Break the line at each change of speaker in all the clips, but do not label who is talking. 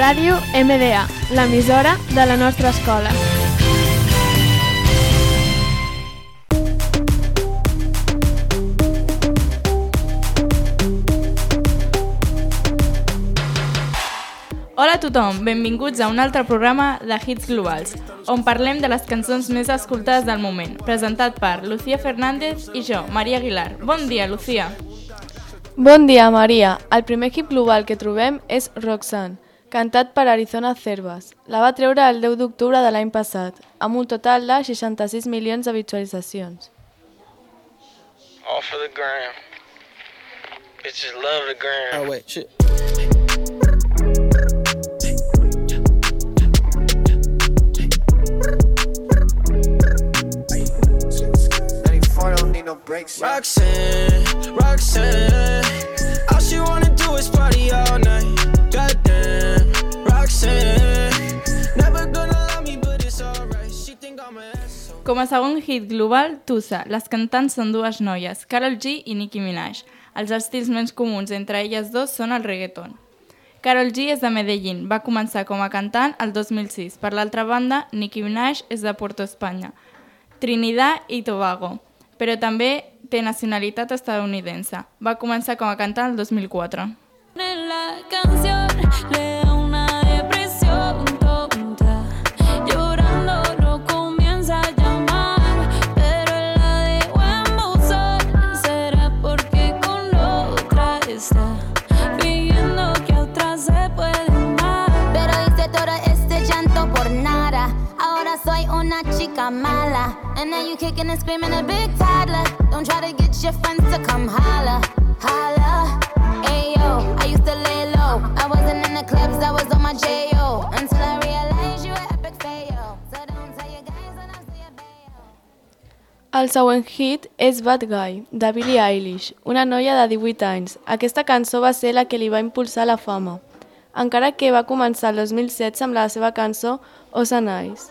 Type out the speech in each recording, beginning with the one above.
Ràdio MDA, l'emissora de la nostra escola.
Hola a tothom, benvinguts a un altre programa de Hits Globals, on parlem de les cançons més escoltades del moment, presentat per Lucía Fernández i jo, Maria Aguilar. Bon dia, Lucía.
Bon dia, Maria. El primer hit global que trobem és Roxanne, cantat per Arizona Cervas. La va treure el 10 d'octubre de l'any passat, amb un total de 66 milions de visualitzacions.
All for the gram. Bitches love the gram.
Oh wait, shit.
no breaks.
Roxanne, Roxanne. All she wanna do is party all night.
Com a segon hit global, Tusa. Les cantants són dues noies, Karol G i Nicki Minaj. Els estils més comuns entre elles dos són el reggaeton. Karol G és de Medellín, va començar com a cantant el 2006. Per l'altra banda, Nicki Minaj és de Puerto Espanya, Trinidad i Tobago, però també té nacionalitat estadounidense. Va començar com a cantant el 2004.
En la canción una
chica mala. And now you kicking and screaming a big toddler. Don't try to get your friends to come holla. Holla. Ayo, I used to lay low. I wasn't in the clubs, I was on my J.O. Until I realized you were epic fail. So don't tell your guys when I see a bail.
El següent hit és Bad Guy, de Billie Eilish, una noia de 18 anys. Aquesta cançó va ser la que li va impulsar la fama, encara que va començar el 2016 amb la seva cançó Ocean Eyes.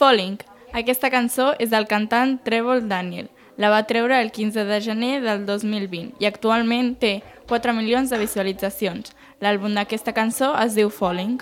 Falling. Aquesta cançó és del cantant Trevor Daniel. La va treure el 15 de gener del 2020 i actualment té 4 milions de visualitzacions. L'àlbum d'aquesta cançó es diu Falling.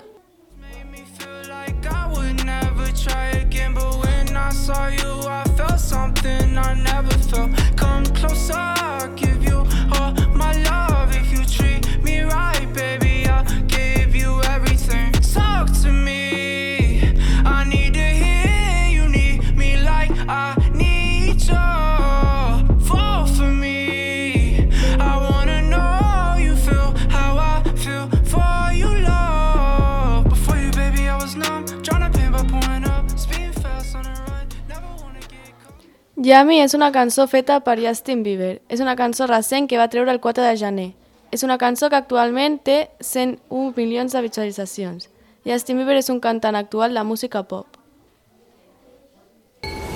Yummy és una cançó feta per Justin Bieber. És una cançó recent que va treure el 4 de gener. És una cançó que actualment té 101 milions de visualitzacions. Justin Bieber és un cantant actual de música pop.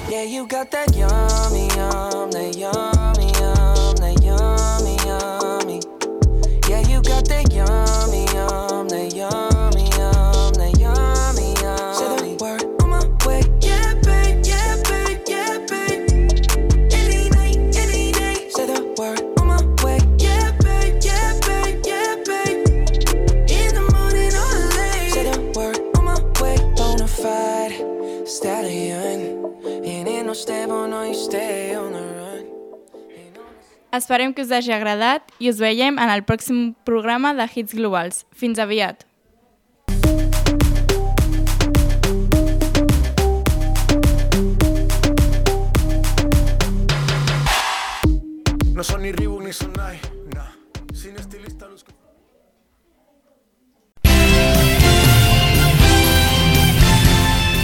Yeah, you got that yummy, yum, that yum,
Esperem que us hagi agradat i us veiem en el pròxim programa de Hits Globals. Fins aviat!
No son ni Reebok ni son